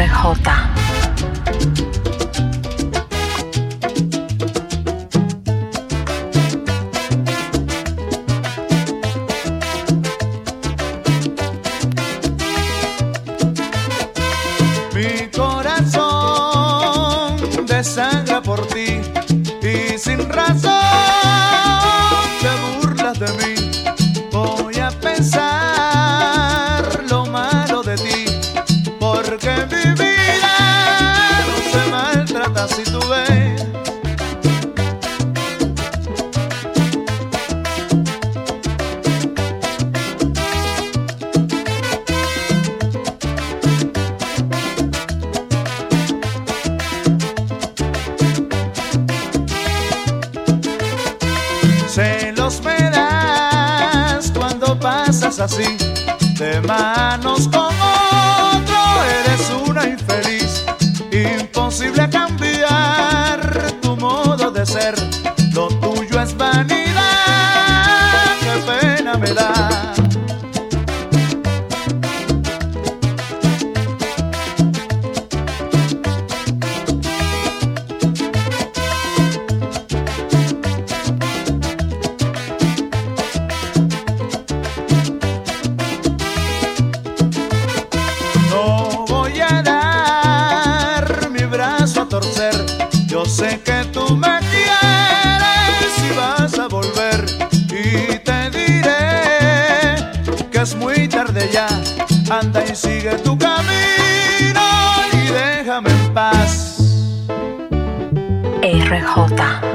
最后打 así, de manos como RJ.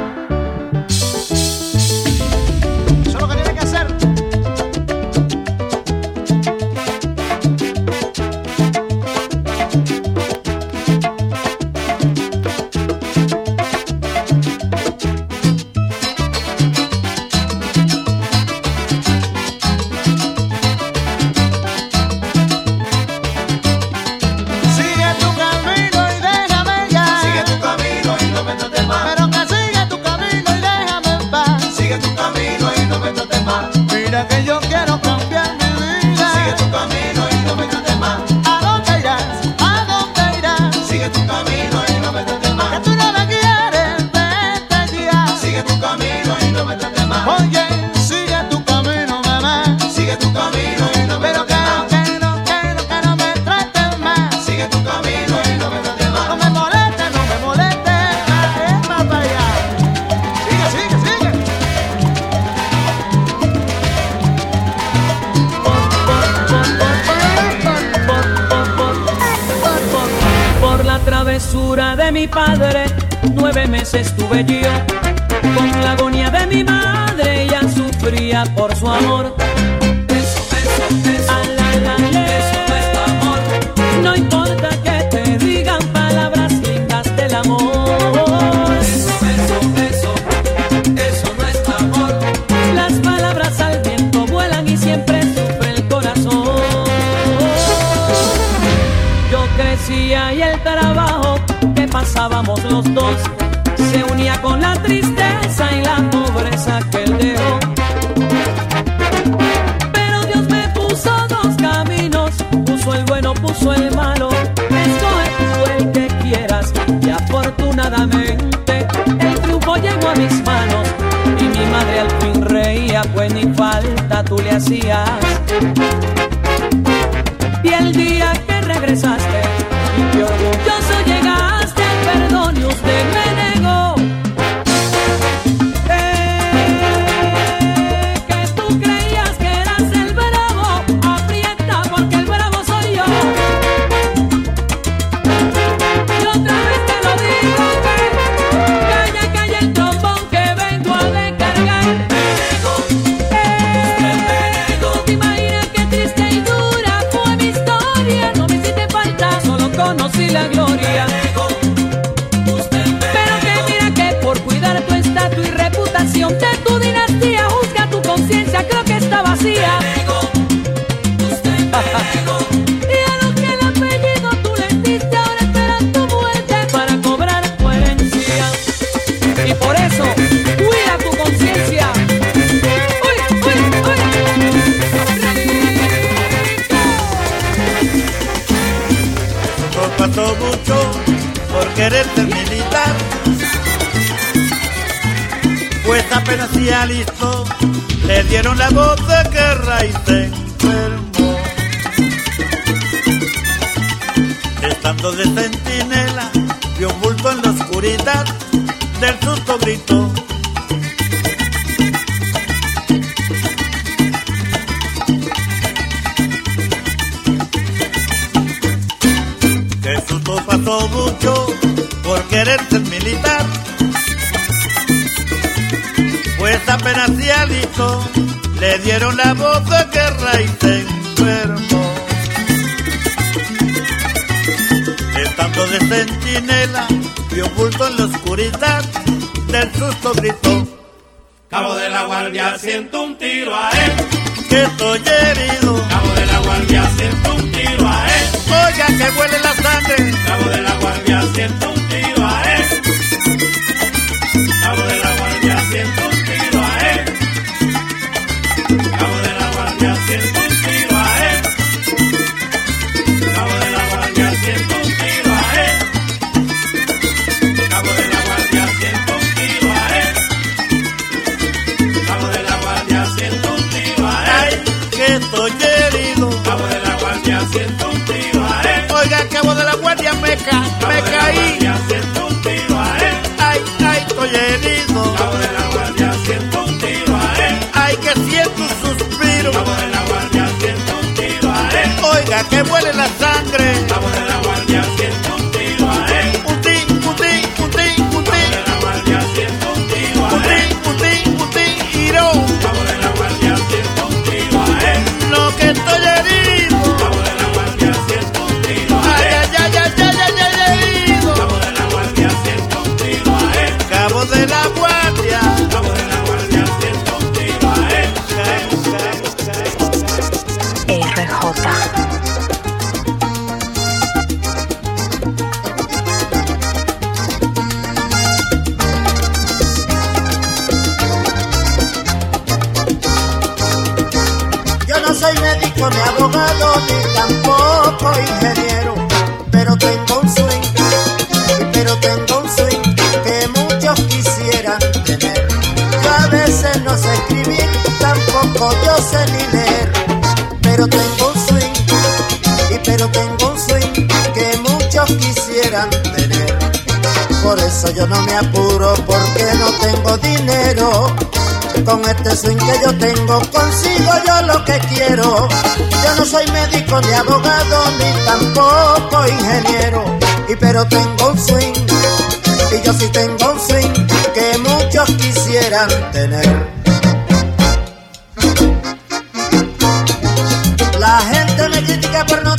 tu camino y no me trates más. Mira que yo quiero cambiar mi vida. Sigue tu camino. dulzura de mi padre, nueve meses tuve yo. Con la agonía de mi madre, ella sufría por su amor. se unía con la tristeza y la pobreza que él dejó. Pero Dios me puso dos caminos, puso el bueno, puso el malo. Escoge tú el que quieras y afortunadamente el triunfo llegó a mis manos. Y mi madre al fin reía, pues ni falta tú le hacías. La voz de guerra y se enfermó. Estando de centinela, vio un bulto en la oscuridad, del susto gritó. Que susto pasó mucho por querer ser militar. Pues apenas se alistó, le dieron la voz de guerra y se enfermó. Estando de centinela, vio bulto en la oscuridad, del susto gritó. Cabo de la guardia, siento un tiro a él. Que estoy herido, Cabo de la guardia, siento un tiro a él. oiga que huele la sangre. Cabo de la guardia, siento un tiro yo sé leer, pero tengo un swing, y pero tengo un swing que muchos quisieran tener. Por eso yo no me apuro porque no tengo dinero. Con este swing que yo tengo consigo yo lo que quiero. Yo no soy médico ni abogado ni tampoco ingeniero. Y pero tengo un swing. Y yo sí tengo un swing que muchos quisieran tener. Por no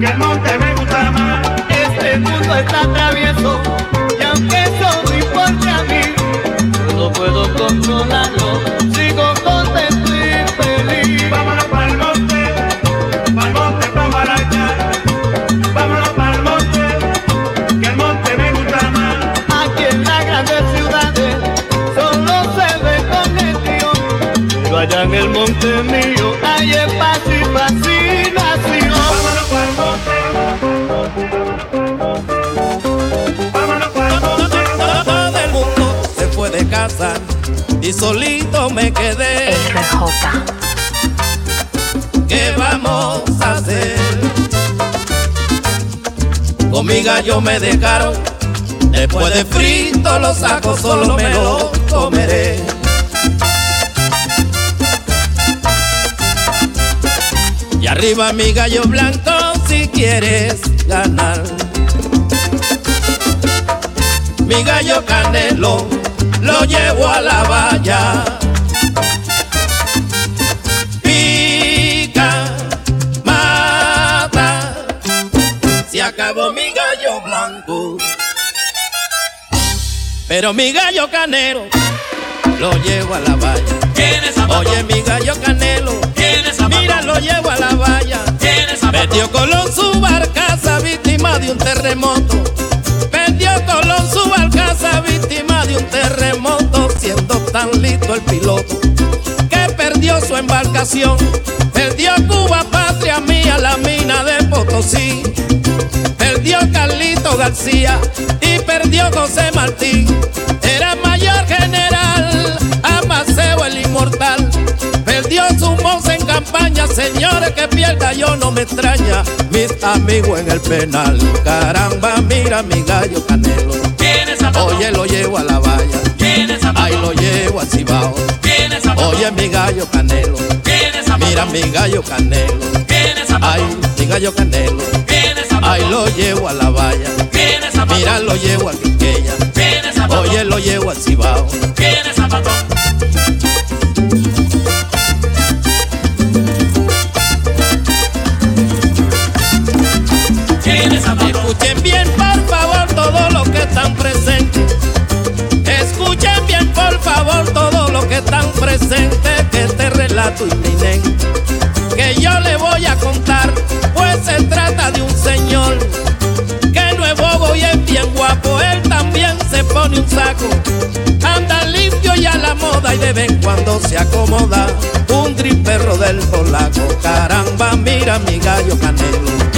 que el monte me gusta más. Este mundo está travieso. Casa y solito me quedé. ¿Qué vamos a hacer? Con mi gallo me dejaron. Después de frito los saco, solo me lo comeré. Y arriba mi gallo blanco si quieres ganar. Mi gallo canelo lo llevo a la valla. Pica, mata. Se acabó mi gallo blanco. Pero mi gallo canero lo llevo a la valla. Oye, mi gallo canelo, mira, lo llevo a la valla. Perdió Colón su barcaza víctima de un terremoto. Perdió Colón su barcaza de un terremoto, siendo tan listo el piloto que perdió su embarcación. Perdió Cuba, patria mía, la mina de Potosí. Perdió Carlito García y perdió José Martín. Era mayor general, Amaseo el inmortal. Perdió su moza en campaña, señores que pierda yo no me extraña. Mis amigos en el penal, caramba, mira mi gallo canelo. Oye, lo llevo a la valla, ahí lo llevo al cibao. Oye, mi gallo canelo, mira mi gallo canelo. Ay, mi gallo canelo, ahí lo llevo a la valla. Mira, lo llevo a Quiqueya. Oye, lo llevo al Cibao. Cuando se acomoda. Un gris perro del polaco, caramba, mira mi gallo canelo.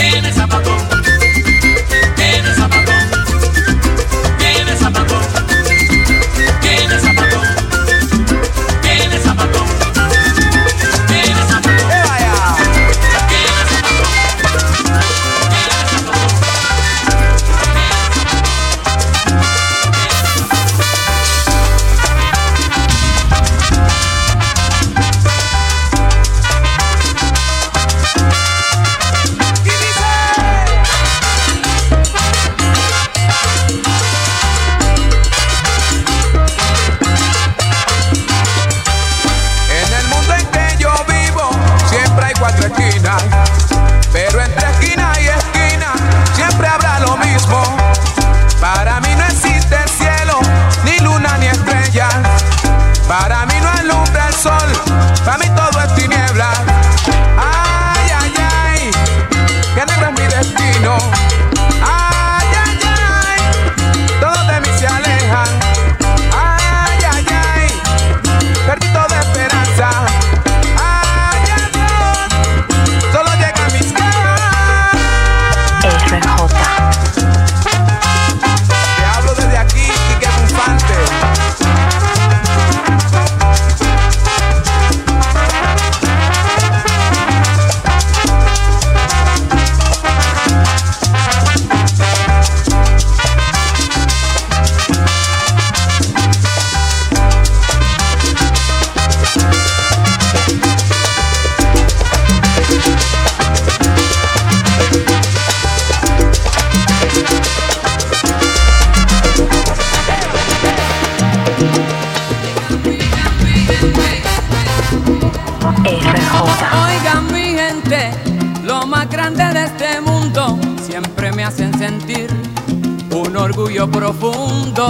Uno orgullo profundo.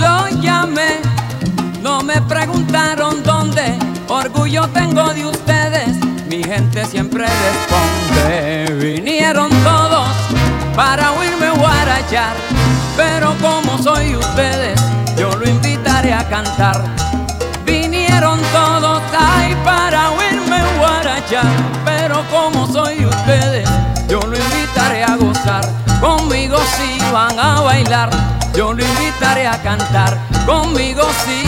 Lo llamé, no me preguntaron dónde, orgullo tengo de ustedes, mi gente siempre responde. Vinieron todos para oírme guarachar, pero como soy ustedes, yo lo invitaré a cantar. Todos ahí para oírme guarachar, pero como soy ustedes, yo lo invitaré a gozar. Conmigo si van a bailar, yo lo invitaré a cantar. Conmigo si,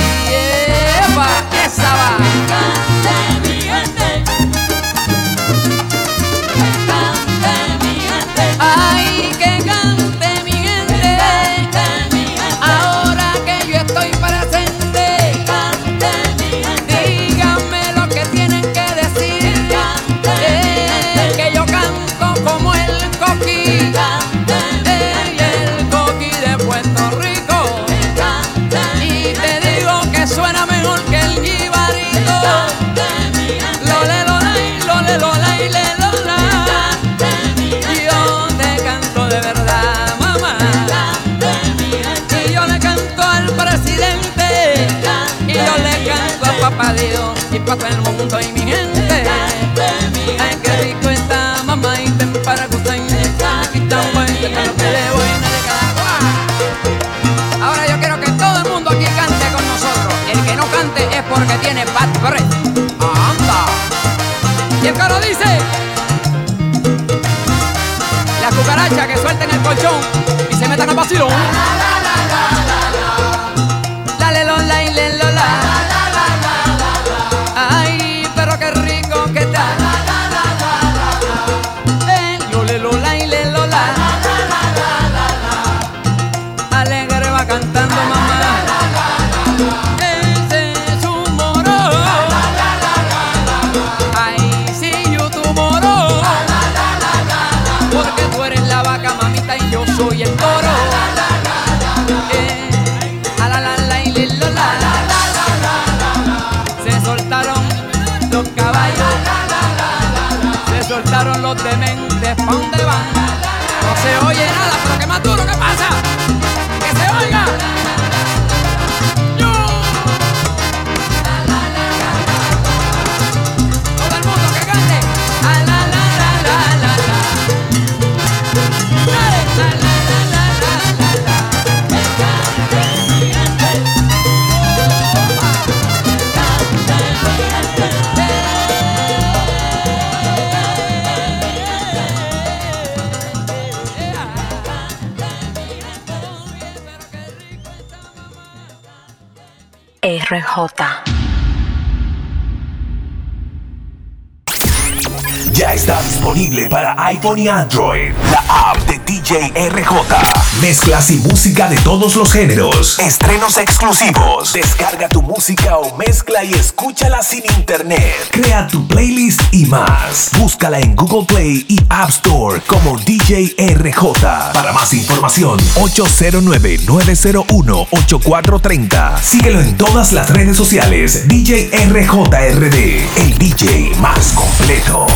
Eva, esa va. Para todo el mundo dementes. ¿Pa' dónde van? No se oye nada, pero que más duro, ¿qué pasa? Está disponible para iPhone y Android. La app de DJ RJ. Mezclas y música de todos los géneros. Estrenos exclusivos. Descarga tu música o mezcla y escúchala sin internet. Crea tu playlist y más. Búscala en Google Play y App Store como DJ RJ. Para más información, 809-901-8430. Síguelo en todas las redes sociales. DJ RJRD. El DJ más completo.